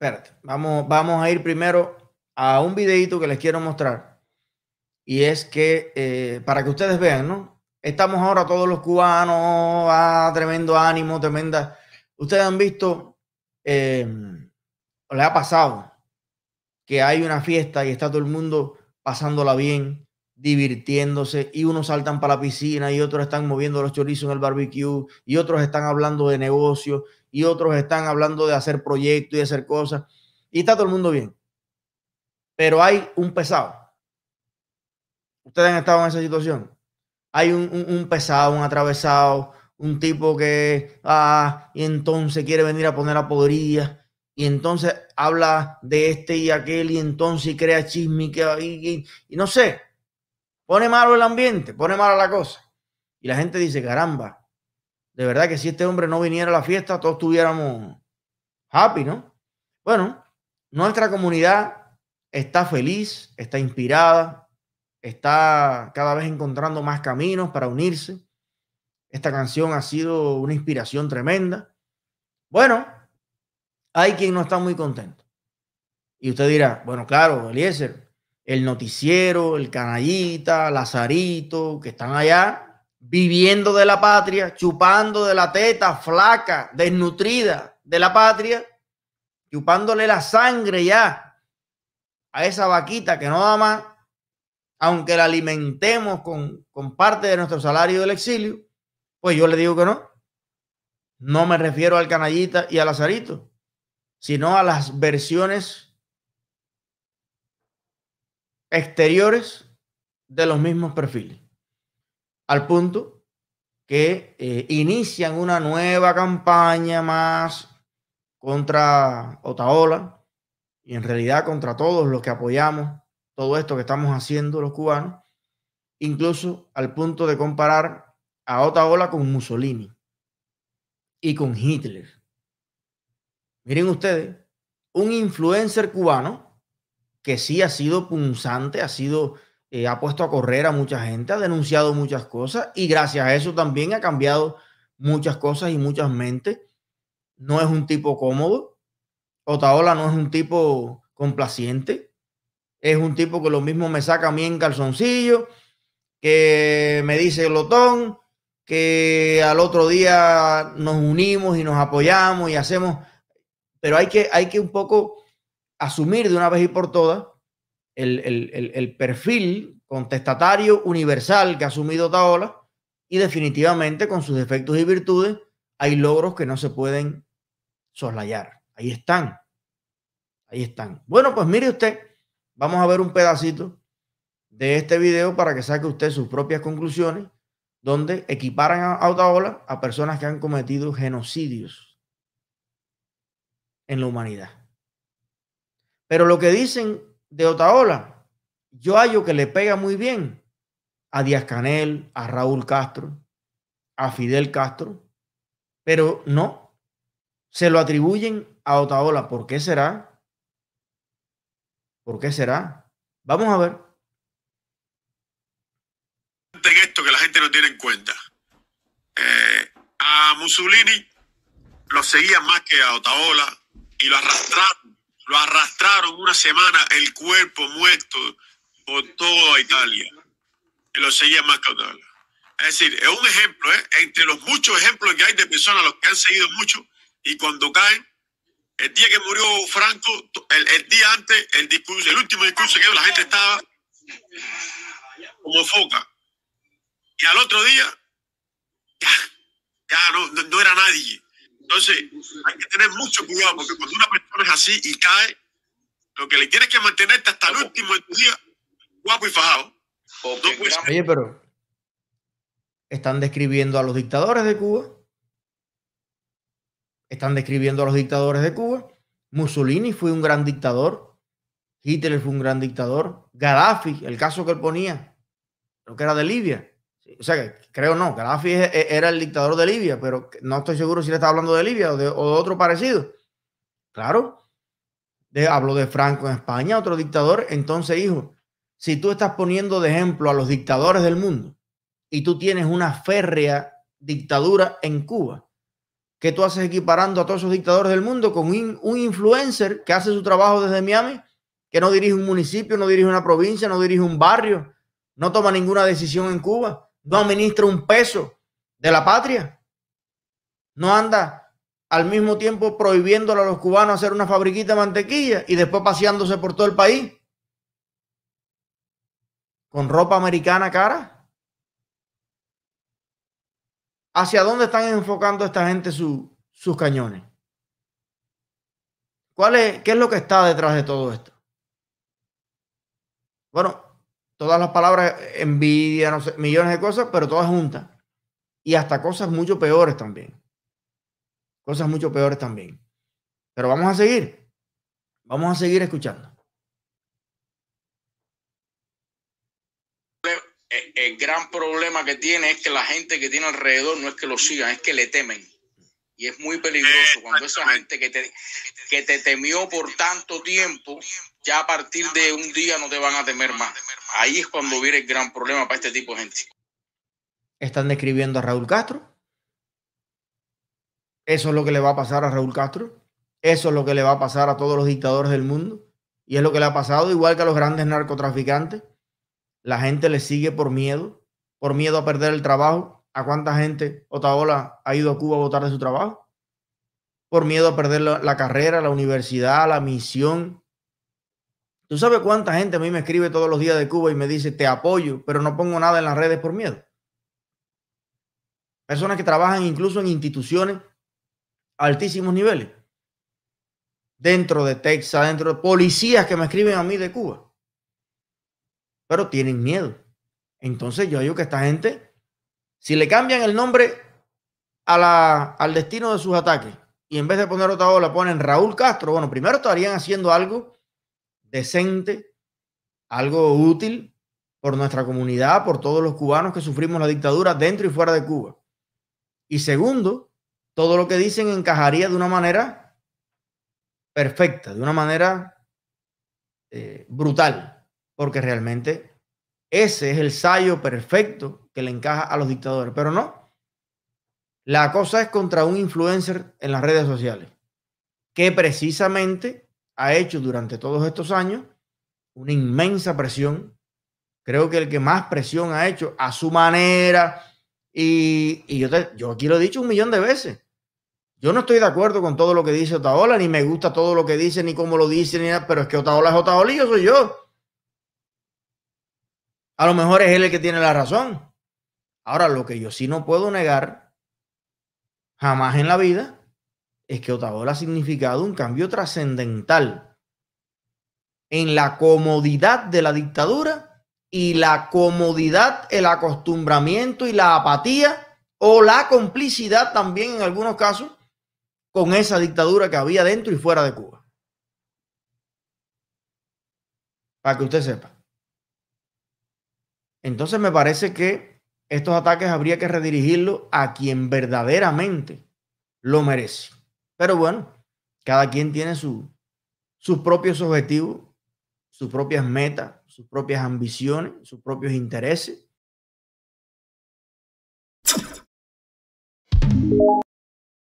espérate, vamos, vamos a ir primero a un videito que les quiero mostrar. Y es que, eh, para que ustedes vean, ¿no? Estamos ahora todos los cubanos, a tremendo ánimo, tremenda. Ustedes han visto, eh, le ha pasado, que hay una fiesta y está todo el mundo pasándola bien, divirtiéndose, y unos saltan para la piscina y otros están moviendo los chorizos en el barbecue, y otros están hablando de negocio, y otros están hablando de hacer proyectos y hacer cosas, y está todo el mundo bien. Pero hay un pesado. Ustedes han estado en esa situación. Hay un, pesado, un atravesado, un tipo que, ah, y entonces quiere venir a poner a podría, y entonces habla de este y aquel, y entonces crea chisme, y, y no sé, pone malo el ambiente, pone mala la cosa. Y la gente dice, caramba, de verdad que si este hombre no viniera a la fiesta, todos estuviéramos happy, ¿no? Bueno, nuestra comunidad está feliz, está inspirada, está cada vez encontrando más caminos para unirse. Esta canción ha sido una inspiración tremenda. Bueno, hay quien no está muy contento. Y usted dirá, bueno, claro, Eliezer, el noticiero, el canallita, Lazarito, que están allá viviendo de la patria, chupando de la teta flaca, desnutrida de la patria, chupándole la sangre ya a esa vaquita que no da más, aunque la alimentemos con, con parte de nuestro salario del exilio, pues yo le digo que no. No me refiero al canallita y al lazarito, sino a las versiones exteriores de los mismos perfiles al punto que eh, inician una nueva campaña más contra Otaola y en realidad contra todos los que apoyamos todo esto que estamos haciendo los cubanos, incluso al punto de comparar a Otaola con Mussolini y con Hitler. Miren ustedes, un influencer cubano que sí ha sido punzante, ha sido eh, ha puesto a correr a mucha gente, ha denunciado muchas cosas y gracias a eso también ha cambiado muchas cosas y muchas mentes. No es un tipo cómodo. Otaola no es un tipo complaciente. Es un tipo que lo mismo me saca a mí en calzoncillo, que me dice glotón, que al otro día nos unimos y nos apoyamos y hacemos. Pero hay que, hay que un poco asumir de una vez y por todas el, perfil contestatario universal que ha asumido Taola y definitivamente con sus defectos y virtudes hay logros que no se pueden soslayar. Ahí están. Ahí están. Bueno, pues mire usted, vamos a ver un pedacito de este video para que saque usted sus propias conclusiones, donde equiparan a Otaola a personas que han cometido genocidios en la humanidad. Pero lo que dicen de Otaola, yo hallo que le pega muy bien a Díaz Canel, a Raúl Castro, a Fidel Castro, pero no, se lo atribuyen a Otaola. ¿Por qué será? ¿Por qué será? Vamos a ver. En esto que la gente no tiene en cuenta. Eh, a Mussolini lo seguía más que a Otaola y lo arrastraron lo arrastraron una semana el cuerpo muerto por toda Italia. Y lo seguían más. Es decir, es un ejemplo, ¿eh? entre los muchos ejemplos que hay de personas a los que han seguido mucho y cuando caen, el día que murió Franco, el, día antes, el discurso, el último discurso que la gente estaba como foca. Y al otro día, ya, ya no, no era nadie. Entonces, hay que tener mucho cuidado porque cuando una persona es así y cae, lo que le tienes que mantenerte hasta el último de tu día, guapo y fajado. Oye, pero están describiendo a los dictadores de Cuba. Están describiendo a los dictadores de Cuba. Mussolini fue un gran dictador. Hitler fue un gran dictador. Gaddafi, el caso que él ponía, lo que era de Libia. O sea, creo no, Gaddafi e, era el dictador de Libia, pero no estoy seguro si le estaba hablando de Libia o de, otro parecido. Claro, de, hablo de Franco en España, otro dictador. Entonces, hijo, si tú estás poniendo de ejemplo a los dictadores del mundo y tú tienes una férrea dictadura en Cuba, ¿Qué tú haces equiparando a todos esos dictadores del mundo con un influencer que hace su trabajo desde Miami, que no dirige un municipio, no dirige una provincia, no dirige un barrio, no toma ninguna decisión en Cuba, no administra un peso de la patria, no anda al mismo tiempo prohibiéndole a los cubanos hacer una fabriquita de mantequilla y después paseándose por todo el país con ropa americana cara. ¿Hacia dónde están enfocando esta gente sus cañones? ¿Cuál es, ¿Qué es lo que está detrás de todo esto? Bueno, todas las palabras, envidia, no sé, millones de cosas, pero todas juntas. Y hasta cosas mucho peores también. Cosas mucho peores también. Pero vamos a seguir. Vamos a seguir escuchando. el gran problema que tiene es que la gente que tiene alrededor no es que lo sigan, es que le temen. Y es muy peligroso cuando esa gente que te, que te temió por tanto tiempo, ya a partir de un día no te van a temer más. Ahí es cuando viene el gran problema para este tipo de gente. Están describiendo a Raúl Castro. Eso es lo que le va a pasar a Raúl Castro. Eso es lo que le va a pasar a todos los dictadores del mundo. Y es lo que le ha pasado igual que a los grandes narcotraficantes. La gente le sigue por miedo, por miedo a perder el trabajo. ¿A cuánta gente Otaola ha ido a Cuba a votar de su trabajo? Por miedo a perder la, carrera, la universidad, la misión. ¿Tú sabes cuánta gente a mí me escribe todos los días de Cuba y me dice, te apoyo, pero no pongo nada en las redes por miedo? Personas que trabajan incluso en instituciones a altísimos niveles. Dentro de Texas, dentro de policías que me escriben a mí de Cuba pero tienen miedo. Entonces yo digo que esta gente, si le cambian el nombre a la, al destino de sus ataques y en vez de poner otra ola ponen Raúl Castro, bueno, primero estarían haciendo algo decente, algo útil por nuestra comunidad, por todos los cubanos que sufrimos la dictadura dentro y fuera de Cuba. Y segundo, todo lo que dicen encajaría de una manera perfecta, de una manera eh, brutal porque realmente ese es el sallo perfecto que le encaja a los dictadores, pero no. La cosa es contra un influencer en las redes sociales, que precisamente ha hecho durante todos estos años una inmensa presión. Creo que el que más presión ha hecho a su manera, y, yo, yo aquí lo he dicho un millón de veces. Yo no estoy de acuerdo con todo lo que dice Otaola, ni me gusta todo lo que dice, ni cómo lo dice, ni nada, pero es que Otaola es Otaola y yo soy yo. A lo mejor es él el que tiene la razón. Ahora, lo que yo sí no puedo negar jamás en la vida es que Otaola ha significado un cambio trascendental en la comodidad de la dictadura y la comodidad, el acostumbramiento y la apatía o la complicidad también en algunos casos con esa dictadura que había dentro y fuera de Cuba. Para que usted sepa. Entonces me parece que estos ataques habría que redirigirlos a quien verdaderamente lo merece. Pero bueno, cada quien tiene su, sus propios objetivos, sus propias metas, sus propias ambiciones, sus propios intereses.